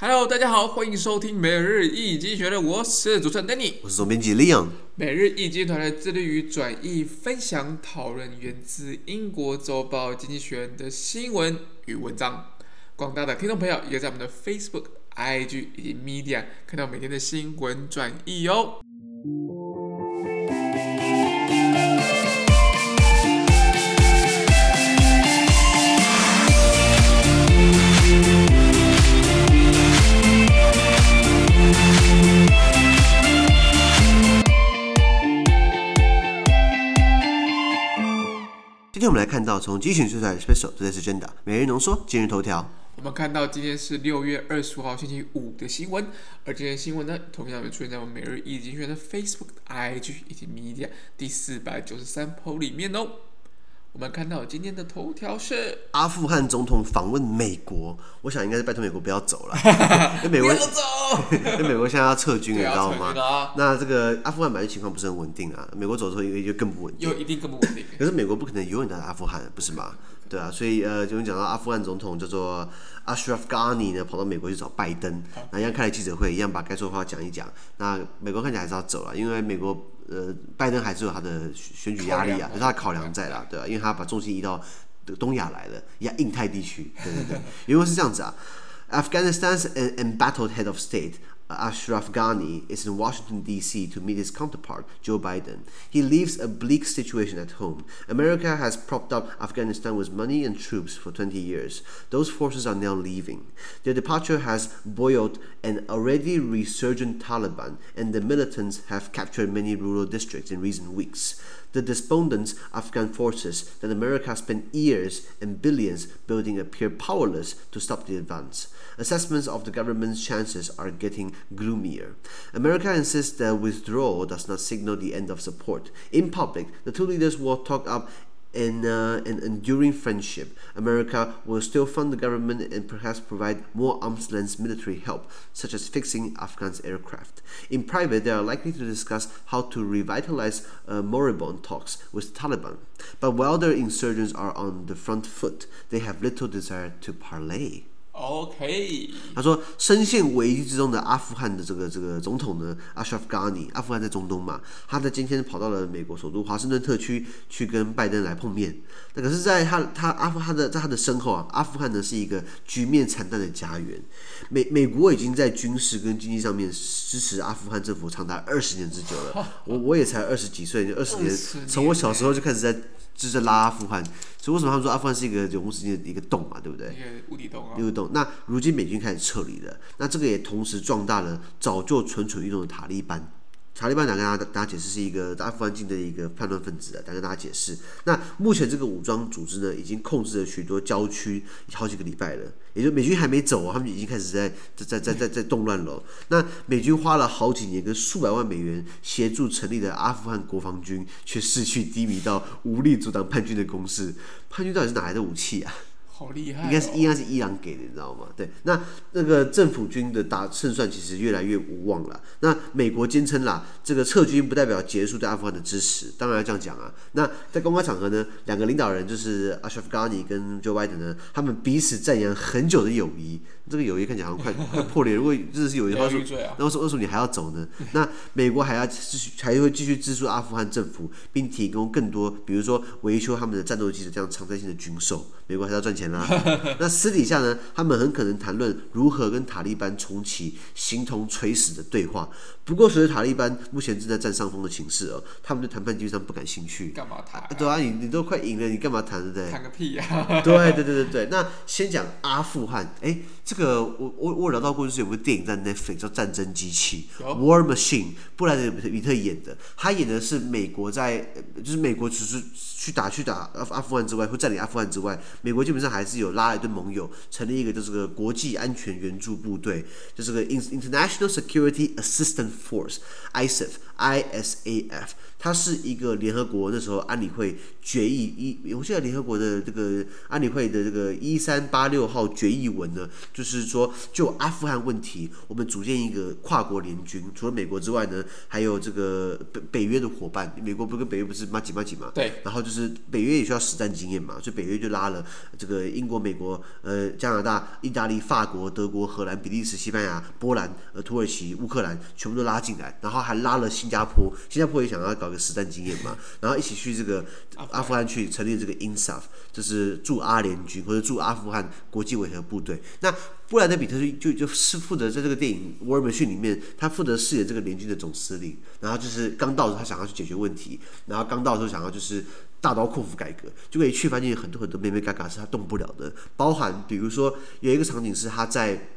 Hello，大家好，欢迎收听每日易经济学的，我是主持人 Danny，我是总编辑 Leon。每日易经济团队致力于转译、分享、讨论源自英国周报《经济学人》的新闻与文章。广大的听众朋友也在我们的 Facebook、IG 以及 Media 看到每天的新闻转译哟。今天我们来看到从精选出来的 Special Today's Agenda 每日浓缩今日头条。我们看到今天是六月二十五号星期五的新闻，而这些新闻呢，同样也出现在我们每日一经济学人的 Facebook、IG 以及 Media 第四百九十三 po 里面哦。我们看到今天的头条是阿富汗总统访问美国，我想应该是拜托美国不要走了，因为美国要走，因为美国现在要撤军，你知道吗？啊、那这个阿富汗本来情况不是很稳定啊，美国走之后因为就更不稳定，又一定更不稳定。可是美国不可能永远待在阿富汗，不是吗？对啊，所以呃，就讲到阿富汗总统叫做 Ashraf Ghani 呢，跑到美国去找拜登，那一样开了记者会，一样把该说的话讲一讲。那美国看起来还是要走了，因为美国。呃，拜登还是有他的选举压力啊，有他的考量在啦，对吧、啊？因为他把重心移到东亚来了，亚印太地区，对对对。因为是这样子啊，Afghanistan's embattled head of state。Ashraf Ghani is in Washington, D.C. to meet his counterpart, Joe Biden. He leaves a bleak situation at home. America has propped up Afghanistan with money and troops for 20 years. Those forces are now leaving. Their departure has buoyed an already resurgent Taliban, and the militants have captured many rural districts in recent weeks. The despondent Afghan forces that America spent years and billions building appear powerless to stop the advance. Assessments of the government's chances are getting gloomier. America insists that withdrawal does not signal the end of support. In public, the two leaders will talk up in uh, an enduring friendship, America will still fund the government and perhaps provide more arms length military help, such as fixing Afghan's aircraft. In private, they are likely to discuss how to revitalize uh, moribund talks with Taliban. But while their insurgents are on the front foot, they have little desire to parley. OK，他说，深陷危机之中的阿富汗的这个这个总统呢，Ashraf Ghani，阿富汗在中东嘛，他在今天跑到了美国首都华盛顿特区去跟拜登来碰面。那可是，在他他阿富汗的在他的身后啊，阿富汗呢是一个局面惨淡的家园。美美国已经在军事跟经济上面支持阿富汗政府长达二十年之久了。我我也才二十几岁，二十年，从我小时候就开始在。就是拉阿富汗，所以为什么他们说阿富汗是一个永无止境的一个洞嘛，对不对？一个无底洞啊。一个洞。那如今美军开始撤离了，那这个也同时壮大了早就蠢蠢欲动的塔利班。塔利班想跟大家大家解释是一个阿富汗境的一个叛乱分子啊，想跟大家解释。那目前这个武装组织呢，已经控制了许多郊区好几个礼拜了，也就美军还没走啊，他们已经开始在在在在在动乱了。那美军花了好几年跟数百万美元协助成立的阿富汗国防军，却失去低迷到无力阻挡叛军的攻势。叛军到底是哪来的武器啊？好厉害、哦！应该是应该是伊朗给的，你知道吗？对，那那个政府军的打胜算其实越来越无望了。那美国坚称啦，这个撤军不代表结束对阿富汗的支持，当然要这样讲啊。那在公开场合呢，两个领导人就是阿什夫加尼跟 Joe Biden 呢，他们彼此赞扬很久的友谊。这个友谊看起来好像快快破裂。如果真的是友谊的话，说那为什么为什么你还要走呢？那美国还要继续还会继续资助阿富汗政府，并提供更多，比如说维修他们的战斗机的这样常态性的军售。美国还要赚钱啦。那私底下呢，他们很可能谈论如何跟塔利班重启形同垂死的对话。不过，随着塔利班目前正在占上风的情势哦，他们对谈判基本上不感兴趣。干嘛谈、啊？对啊，你你都快赢了，你干嘛谈？对不对？谈个屁呀、啊！对对对对对。那先讲阿富汗，哎，这个我我我聊到过，就是有部电影在 Netflix 叫《战争机器》（War Machine），布莱德彼特演的。他演的是美国在，就是美国只是去打去打阿阿富汗之外，或占领阿富汗之外，美国基本上还是有拉一堆盟友，成立一个就是个国际安全援助部队，就是个 International Security Assistance Force ISAF ISAF，它是一个联合国那时候安理会决议一，我记得联合国的这个安理会的这个一三八六号决议文呢，就是。说就阿富汗问题，我们组建一个跨国联军，除了美国之外呢，还有这个北北约的伙伴，美国不跟北约不是麻吉麻吉嘛？对。然后就是北约也需要实战经验嘛，所以北约就拉了这个英国、美国、呃加拿大、意大利、法国、德国、荷兰、比利时、西班牙、波兰、呃土耳其、乌克兰，全部都拉进来，然后还拉了新加坡，新加坡也想要搞个实战经验嘛，然后一起去这个阿富汗去成立这个 INSAF，就是驻阿联军或者驻阿富汗国际维和部队。那布莱德彼特就就是负责在这个电影《War Machine》里面，他负责饰演这个联军的总司令，然后就是刚到的时候他想要去解决问题，然后刚到的时候想要就是大刀阔斧改革，就可以去发现很多很多眉眉角角是他动不了的，包含比如说有一个场景是他在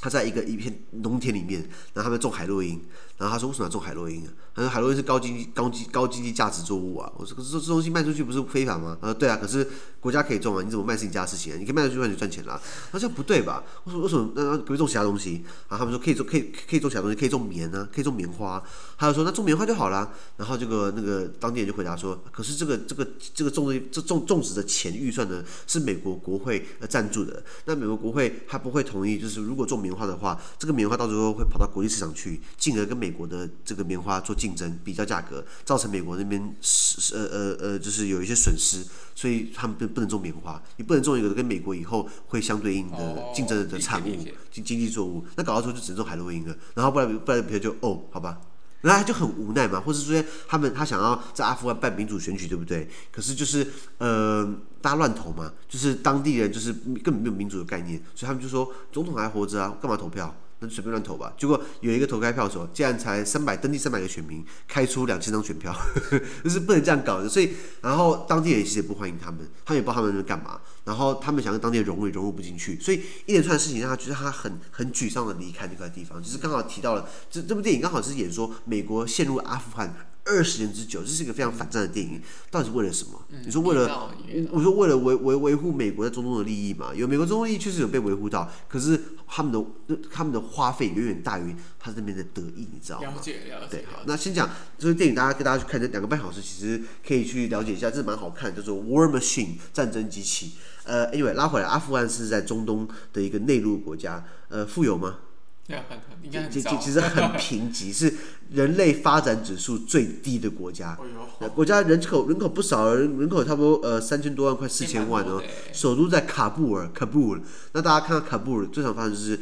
他在一个一片农田里面，然后他们种海洛因。然后他说：“为什么要种海洛因啊？他说海洛因是高经济、高经高经济价值作物啊。我说：可是这这东西卖出去不是非法吗？他说：对啊，可是国家可以种啊，你怎么卖是你家的事情啊？你可以卖出去，你赚钱啦。他说：不对吧？我说：为什么那可以种其他东西？然后他们说可以种，可以可以种其他东西，可以种棉啊，可以种棉花。他就说：那种棉花就好了。然后这个那个当地人就回答说：可是这个这个这个种的这种种植的钱预算呢，是美国国会呃赞助的。那美国国会他不会同意，就是如果种棉花的话，这个棉花到时候会跑到国际市场去，进而跟美美国的这个棉花做竞争，比较价格，造成美国那边是呃呃呃，就是有一些损失，所以他们不不能种棉花，你不能种一个跟美国以后会相对应的竞争的产物，经经济作物，那搞到时候就只能种海洛因了，然后不然不然别人就哦，好吧，然后他就很无奈嘛，或者说他们他想要在阿富汗办民主选举，对不对？可是就是呃，大家乱投嘛，就是当地人就是根本没有民主的概念，所以他们就说总统还活着啊，干嘛投票？那随便乱投吧，结果有一个投开票的时候，竟然才三百登记三百个选民，开出两千张选票，呵呵，就是不能这样搞的。所以，然后当地人其实也不欢迎他们，他们也不知道他们在干嘛，然后他们想跟当地人融入融入不进去，所以一连串的事情让他觉得他很很沮丧的离开这块地方。就是刚好提到了这这部电影刚好是演说美国陷入阿富汗。二十年之久，这是一个非常反战的电影，到底是为了什么？嗯、你说为了，我说为了维维维护美国在中东的利益嘛？有美国中东利益确实有被维护到，可是他们的他们的花费远远大于他这边的得益，你知道吗？了解了解。对，好，那先讲这个电影，大家跟大家去看这两个半小时，其实可以去了解一下，这蛮好看，叫做《War Machine》战争机器。呃，Anyway，拉回来，阿富汗是在中东的一个内陆国家，呃，富有吗？其其其实很贫瘠，是人类发展指数最低的国家。国家人口人口不少，人人口差不多呃三千多万，快四千万哦。首都在喀布尔，喀布尔。那大家看到喀布尔最常发生就是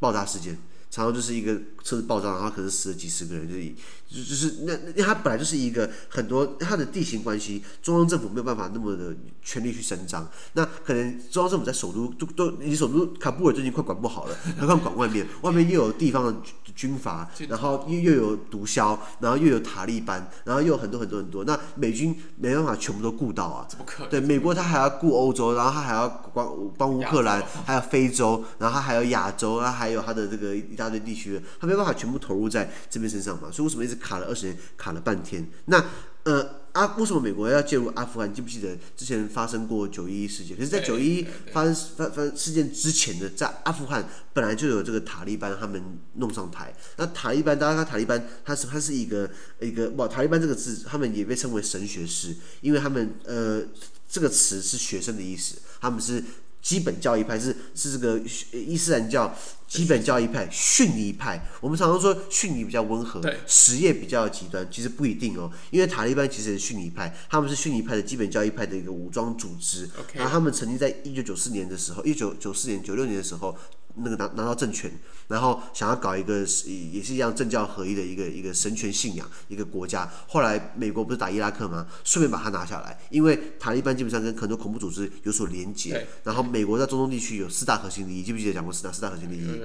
爆炸事件。常常就是一个车子爆炸，然后可能死了几十个人，就是就就是那那它本来就是一个很多它的地形关系，中央政府没有办法那么的全力去伸张。那可能中央政府在首都都都，你首都喀布尔最近快管不好了，何况管外面，外面又有地方的军阀，然后又又有毒枭，然后又有塔利班，然后又有很多很多很多。那美军没办法全部都顾到啊，怎么可能对，美国他还要顾欧洲，然后他还要帮帮乌克兰，还有非洲，然后他还有亚洲，然后还有他的这个。一大堆地区，他没办法全部投入在这边身上嘛，所以为什么一直卡了二十年，卡了半天？那呃，阿为什么美国要介入阿富汗？记不记得之前发生过九一一事件？可是，在九一一发生发发事件之前呢，在阿富汗本来就有这个塔利班他们弄上台。那塔利班，大家看塔利班，他是他是一个一个哇，塔利班这个字，他们也被称为神学师，因为他们呃这个词是学生的意思，他们是基本教义派，是是这个伊斯兰教。基本教义派、逊尼派，我们常常说逊尼比较温和，什叶比较极端，其实不一定哦。因为塔利班其实是逊尼派，他们是逊尼派的基本教义派的一个武装组织。然后他们曾经在一九九四年的时候，一九九四年、九六年的时候，那个拿拿到政权，然后想要搞一个也是一样政教合一的一个一个神权信仰一个国家。后来美国不是打伊拉克吗？顺便把它拿下来，因为塔利班基本上跟很多恐怖组织有所连结。然后美国在中东地区有四大核心利益，记不记得讲过四大四大核心利益？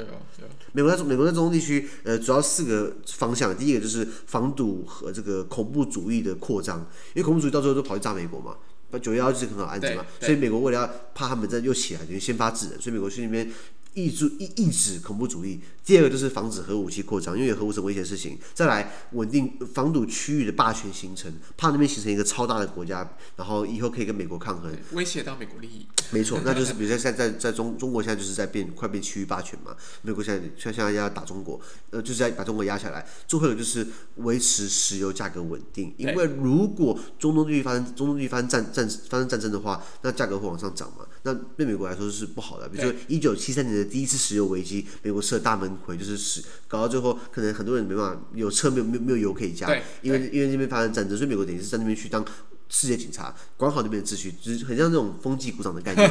美国在美国在中东地区，呃，主要四个方向。第一个就是防堵和这个恐怖主义的扩张，因为恐怖主义到最后都跑去炸美国嘛，九幺幺就是很好案子嘛，所以美国为了要怕他们再又起来，就先发制人，所以美国去那边。抑制抑抑制恐怖主义，第二个就是防止核武器扩张，因为有核武是危险的事情。再来稳定防堵区域的霸权形成，怕那边形成一个超大的国家，然后以后可以跟美国抗衡，威胁到美国利益。没错，那就是比如说在在在中中国现在就是在变快变区域霸权嘛，美国现在现在要打中国，呃，就是在把中国压下来。最后就是维持石油价格稳定，因为如果中东地区发生中东地区发生战战发生战争的话，那价格会往上涨嘛，那对美国来说是不好的。比如说一九七三年的。第一次石油危机，美国吃了大闷亏，就是使搞到最后，可能很多人没办法有车没有没有没有油可以加，因为因为那边发生战争，所以美国等于是在那边去当。世界警察管好那边的秩序，就是很像这种风纪股长的概念，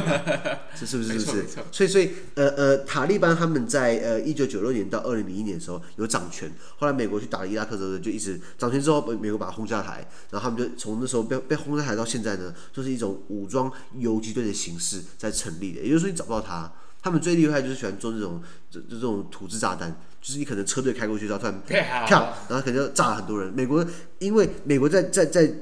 是是不是？是不是？所以所以呃呃，塔利班他们在呃一九九六年到二零零一年的时候有掌权，后来美国去打了伊拉克之后就一直掌权之后，美国把他轰下台，然后他们就从那时候被被轰下台到现在呢，就是一种武装游击队的形式在成立的。也就是说，你找不到他，他们最厉害就是喜欢做这种这这种土制炸弹，就是你可能车队开过去，然后突然啪，然后可能就炸了很多人。美国因为美国在在在。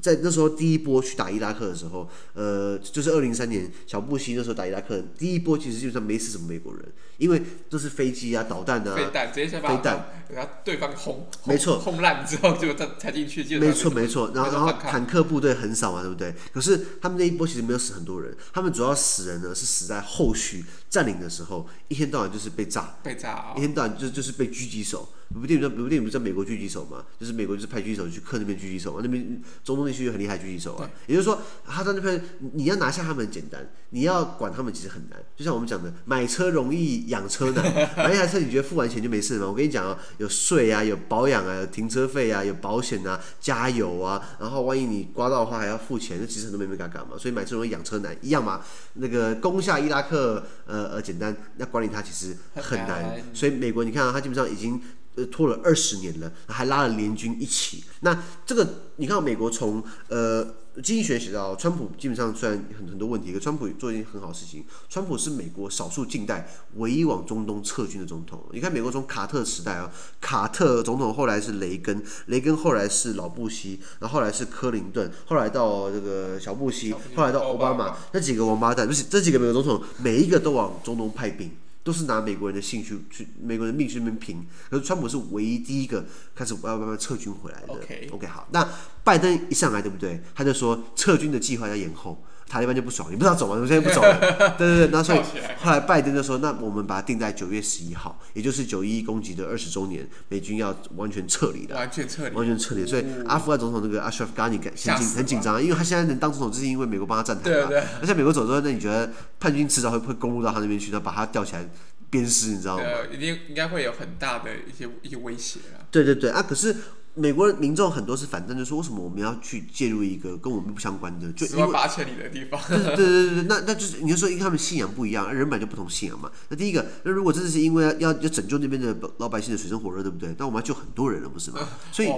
在那时候第一波去打伊拉克的时候，呃，就是二零零三年小布希那时候打伊拉克，第一波其实基本上没死什么美国人，因为都是飞机啊、导弹啊、飞弹直接先把飞弹，然后对方轰，没错，轰烂之后就再才进去，没错没错，然后然后坦克部队很少嘛，对不对？可是他们那一波其实没有死很多人，他们主要死人呢是死在后续占领的时候，一天到晚就是被炸，被炸啊、哦，一天到晚就就是被狙击手。有部电影叫，有部电影不是叫美国狙击手嘛？就是美国就是派狙击手去克那边狙击手嘛，那边中东地区很厉害狙击手啊。也就是说，他在那边你要拿下他们很简单，你要管他们其实很难。就像我们讲的，买车容易养车难。买一台车你觉得付完钱就没事吗？我跟你讲啊，有税啊，有保养啊，有停车费啊，有保险啊，加油啊，然后万一你刮到的话还要付钱，那其实很多没没嘎嘎嘛。所以买车容易养车难一样嘛。那个攻下伊拉克呃呃简单，那管理它其实很难。所以美国你看啊，它基本上已经。呃，拖了二十年了，还拉了联军一起。那这个，你看，美国从呃经济学写到，川普基本上虽然很很多问题，可川普做一件很好事情。川普是美国少数近代唯一往中东撤军的总统。你看，美国从卡特时代啊，卡特总统后来是雷根，雷根后来是老布希，然后后来是克林顿，后来到这个小布希，后来到奥巴马，那几个王八蛋，不是这几个美国总统，每一个都往中东派兵。都是拿美国人的兴趣去，美国人的命去那边拼。可是川普是唯一第一个开始要慢慢撤军回来的。Okay. OK，好，那拜登一上来对不对？他就说撤军的计划要延后。塔利班就不爽，你不知道走吗？我现在不走了。对对对，那所以后来拜登就说：“那我们把它定在九月十一号，也就是九一一攻击的二十周年，美军要完全撤离了。”完全撤离，完全撤离。所以阿富汗总统那个阿什拉夫·甘尼很紧很紧张，因为他现在能当总统，就是因为美国帮他站台嘛。而且美国走之后，那你觉得叛军迟早会会攻入到他那边去，然后把他吊起来鞭尸，你知道吗？一定应该会有很大的一些一些威胁啊。对对对啊，可是。美国民众很多是反正就说，为什么我们要去介入一个跟我们不相关的，就十万八千里的地方？对对对对，那那就是你就说，因为他们信仰不一样，人本来就不同信仰嘛。那第一个，那如果真的是因为要要拯救那边的老百姓的水深火热，对不对？那我们要救很多人了，不是吗？所以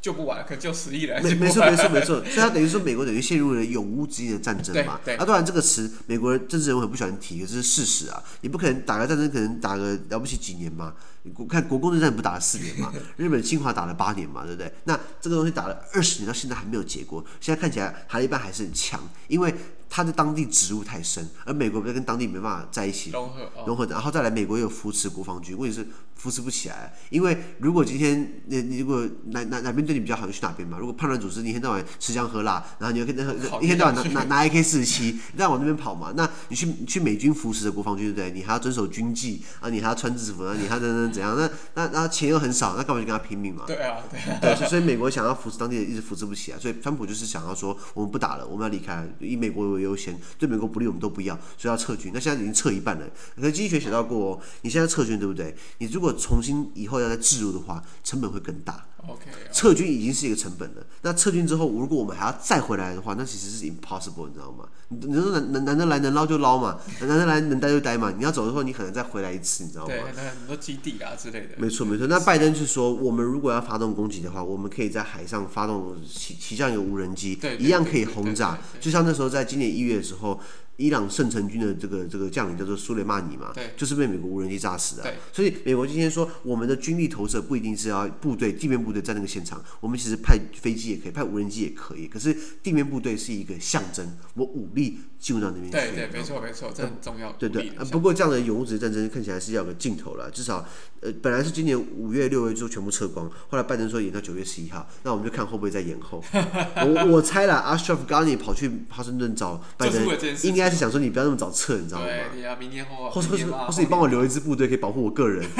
救不完，可救十亿人。没没错 没错没错，所以他等于说美国等于陷入了永无止境的战争嘛。啊，当然这个词美国人政治人物很不喜欢提，可是事实啊，你不可能打个战争，可能打个了不起几年嘛。国看国共内战不打了四年嘛？日本侵华打了八年嘛，对不对？那这个东西打了二十年到现在还没有结果。现在看起来塔利班还是很强，因为他在当地植入太深，而美国跟当地没办法在一起融合，融合，然后再来美国又扶持国防军，问题是扶持不起来。因为如果今天你你如果哪哪哪边对你比较好，就去哪边嘛。如果叛乱组织你一天到晚吃香喝辣，然后你又跟那一天到晚拿拿拿 AK 四十七，你再往那边跑嘛，那你去你去美军扶持的国防军，对不对？你还要遵守军纪啊，你还要穿制服啊，你还等等怎样？那那那钱又很少，那干嘛去跟他拼命嘛？对啊，对啊。对，所以美国想要扶持当地的，一直扶持不起来。所以川普就是想要说，我们不打了，我们要离开，以美国为优先，对美国不利我们都不要，所以要撤军。那现在已经撤一半了。可是经济学写到过哦，你现在撤军对不对？你如果重新以后要再置入的话，成本会更大。OK，撤军已经是一个成本了。那撤军之后，如果我们还要再回来的话，那其实是 impossible，你知道吗？你你说难难难得来能捞就捞嘛，难得来能待就待嘛。你要走的时候，你可能再回来一次，你知道吗？对，那很多基地啊之类的。没错没错。那拜登是说，我们如果要发动攻击的话，我们可以在海上发动起起降有无人机，一样可以轰炸。就像那时候在今年一月的时候。伊朗圣城军的这个这个将领叫做苏雷曼尼嘛，对，就是被美国无人机炸死的。对，所以美国今天说，我们的军力投射不一定是要部队地面部队在那个现场，我们其实派飞机也可以，派无人机也可以。可是地面部队是一个象征，我武力进入到那边去。对对，没错没错，这很重要。对对，不过这样的永无止境战争看起来是要有个尽头了，至少呃本来是今年五月六月就全部撤光，后来拜登说延到九月十一号，那我们就看会不会再延后。我我猜了，Ashraf Ghani 跑去华盛顿找拜登，应该。是想说你不要那么早撤，你知道吗？对，你要明天后，或是或是或是你帮我留一支部队，可以保护我个人。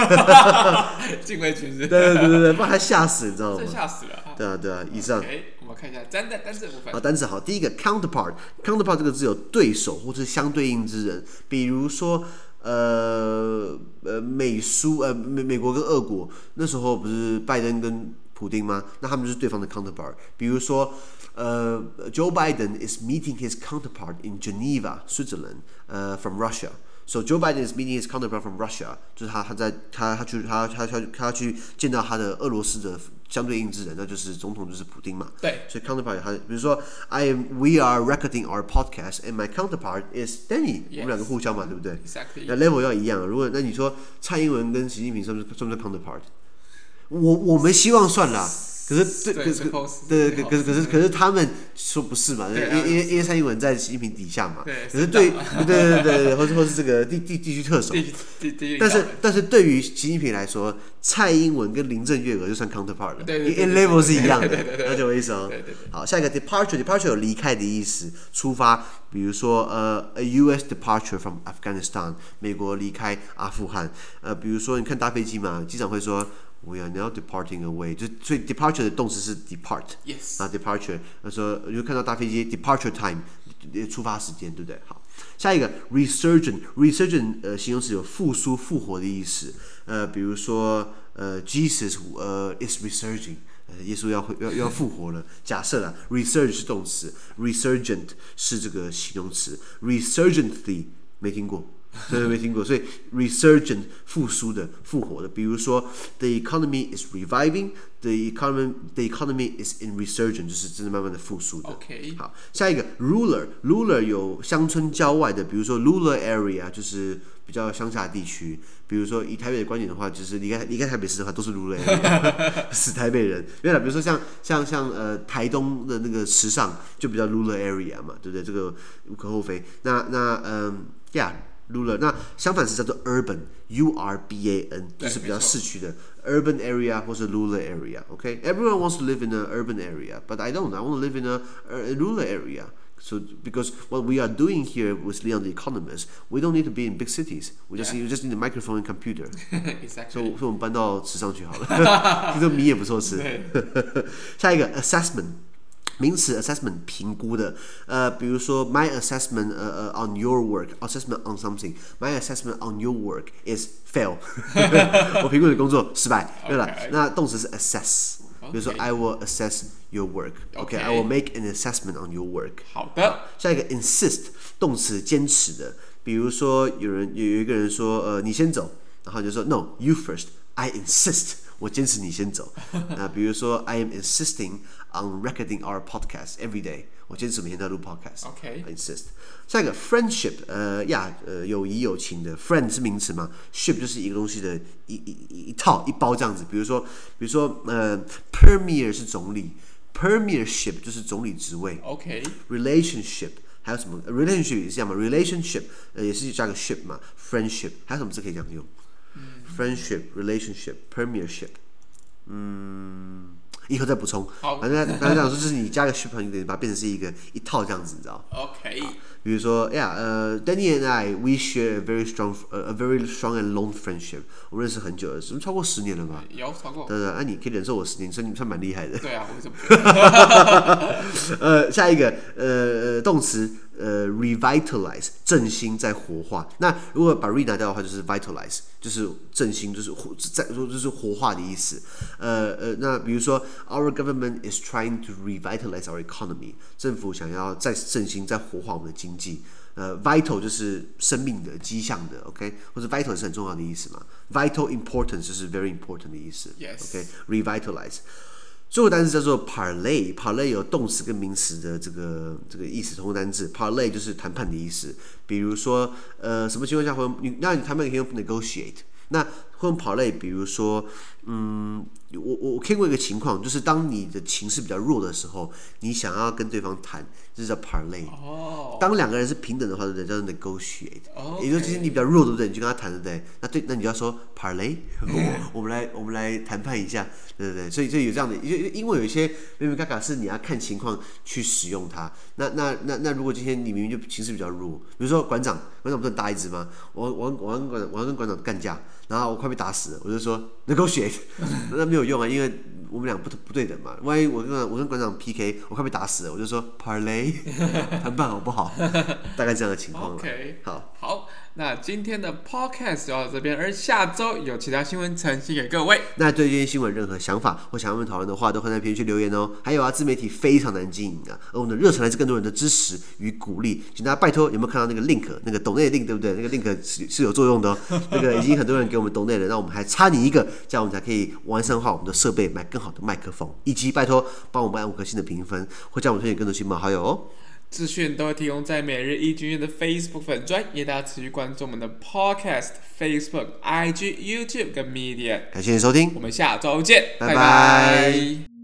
对对对对对，不然他吓死，你知道吗？吓死了。对啊对啊，以上。Okay, 我们看一下单单单词部分。好，单词好，第一个 counterpart，counterpart 这个字有对手或是相对应之人，比如说呃呃美苏呃美美国跟俄国那时候不是拜登跟普丁吗？那他们就是对方的 counterpart。比如说，呃，Joe Biden is meeting his counterpart in Geneva, Switzerland, 呃、uh,，from Russia. So Joe Biden is meeting his counterpart from Russia，就是他他在他他去他他他他去见到他的俄罗斯的相对应之人，那就是总统就是普丁嘛。对。所以 counterpart 他比如说，I am we are recording our podcast and my counterpart is Danny，、我们两个互相嘛，对不对？Exactly。那 level 要一样。如果那你说蔡英文跟习近平算不算不算 counterpart？我我们希望算啦。可是，对，可是，对对，可是，可是，可是，他们说不是嘛？因为，因为，因为蔡英文在习近平底下嘛。可是对，对，对，对，对，或者，或是这个地地地区特首。但是，但是对于习近平来说，蔡英文跟林郑月娥就算 counterpart 了。对对对。因为 level 是一样的，了解我意思哦。对对对。好，下一个 departure，departure 有离开的意思，出发。比如说，呃，a U.S. departure from Afghanistan，美国离开阿富汗。呃，比如说，你看搭飞机嘛，机长会说。We are now departing away，就所以 departure 的动词是 depart，yes，啊 departure，他说就看到大飞机 departure time，出发时间，对不对？好，下一个 resurgent，resurgent 呃形容词有复苏、复活的意思，呃，比如说呃 Jesus 呃 is resurging，呃耶稣要要要复活了。假设啦，resurge 是动词，resurgent 是这个形容词，resurgently 没听过。所以没听过，所以 resurgent 复苏的、复活的，比如说 the economy is reviving，the economy the economy is in resurgent，就是真的慢慢的复苏的。OK，好，下一个 rural，rural 有乡村郊外的，比如说 rural area 就是比较乡下地区，比如说以台北的观点的话，就是离开离开台北市的话都是 rural area，死台北人。没有了，比如说像像像呃台东的那个时尚就比较 rural area 嘛，对不对？这个无可厚非。那那嗯，yeah。rural 那相反是叫做 urban，U R B A N，就是比较市区的 urban area 或是 rural area。OK，everyone、okay? wants to live in an urban area，but I don't. I want to live in a, a rural area. So because what we are doing here with Leon the Economist, we don't need to be in big cities. We just yeah. we just need a microphone and computer. exactly. 所以，所以我们搬到池上去好了。听说米也不错吃。下一个 assessment。 名词 assessment 评估的，呃，比如说 my assessment 呃呃 on your work assessment on something my assessment on your work is fail 我评估你工作失败，对了，那动词是 assess，比如说 I will assess your work OK I will make an assessment on your work 好的，下一个 insist 动词坚持的，比如说有人有有一个人说呃你先走，然后就说 No you first I insist 我坚持你先走，那比如说 I am insisting On recording our podcast every day，我坚持每天都录 podcast。OK，I insist。下一个 friendship，呃呀，呃友谊友情的 friend 是名词吗？ship 就是一个东西的一一一一套一包这样子。比如说，比如说，呃，premier 是总理，premiership 就是总理职位。OK，relationship 还有什么？relationship 也是这样嘛？relationship 呃也是加个 ship 嘛？friendship 还有什么字可以这样用？嗯，friendship，relationship，premiership，嗯。以后再补充。好，反正反正这样说，就是你加个 ship，你等于把它变成是一个一套这样子，你知道？OK。比如说，，Yeah，，呃，Danny and I，we share a very strong，呃，a very strong and long friendship。我们认识很久了，是不是超过十年了吧？有超过。对对，那你可以忍受我十年，算你算蛮厉害的。对啊，我怎么？呃，下一个，呃，动词。呃，revitalize 振兴再活化。那如果把 re 拿掉的话，就是 vitalize，就是振兴，就是活再说就是活化的意思。呃呃，那比如说，our government is trying to revitalize our economy，政府想要再振兴、再活化我们的经济。呃，vital 就是生命的、迹象的，OK，或者 vital 是很重要的意思嘛。vital importance 就是 very important 的意思。Yes，OK，revitalize。最后单词叫做 “parley”，“parley” 有动词跟名词的这个这个意思，同个单词 “parley” 就是谈判的意思。比如说，呃，什么情况下会你？那你谈判可以用 negotiate。那会用 “parley”？比如说，嗯，我我我看过一个情况，就是当你的情势比较弱的时候，你想要跟对方谈，这叫 parlay。哦。当两个人是平等的话，对不对？叫做 negotiate。哦。也就是你比较弱，对不对？你就跟他谈，对不对？那对，那你就要说 parlay。我们来，我们来谈判一下。对不对，所以就有这样的，因因为有一些明明嘎嘎是你要看情况去使用它。那那那那如果今天你明明就情势比较弱，比如说馆长，馆长不是很大一只吗？我我我跟馆长我要跟馆长干架，然后我快被打死了，我就说 negotiate，那没有用啊，因为我们俩不不对等嘛。万一我跟我跟馆长 PK，我快被打死了，我就说 parlay，谈判好不好？大概这样的情况了。OK，好。好。那今天的 podcast 就到这边，而下周有其他新闻呈现给各位。那对这些新闻任何想法或想要我们讨论的话，都可以在评论区留言哦。还有啊，自媒体非常难经营啊，而我们的热忱来自更多人的支持与鼓励，请大家拜托，有没有看到那个 link？那个抖内 link 对不对？那个 link 是是有作用的哦。那个已经 很多人给我们抖内了，那我们还差你一个，这样我们才可以完善化我们的设备，买更好的麦克风，以及拜托帮我们按五颗星的评分，或叫我们推荐更多亲朋好友哦。资讯都会提供在每日一经院的 Facebook 粉专，也大家持续关注我们的 Podcast、Facebook、IG、YouTube 跟 Media。感谢你收听，我们下周见，拜拜。拜拜。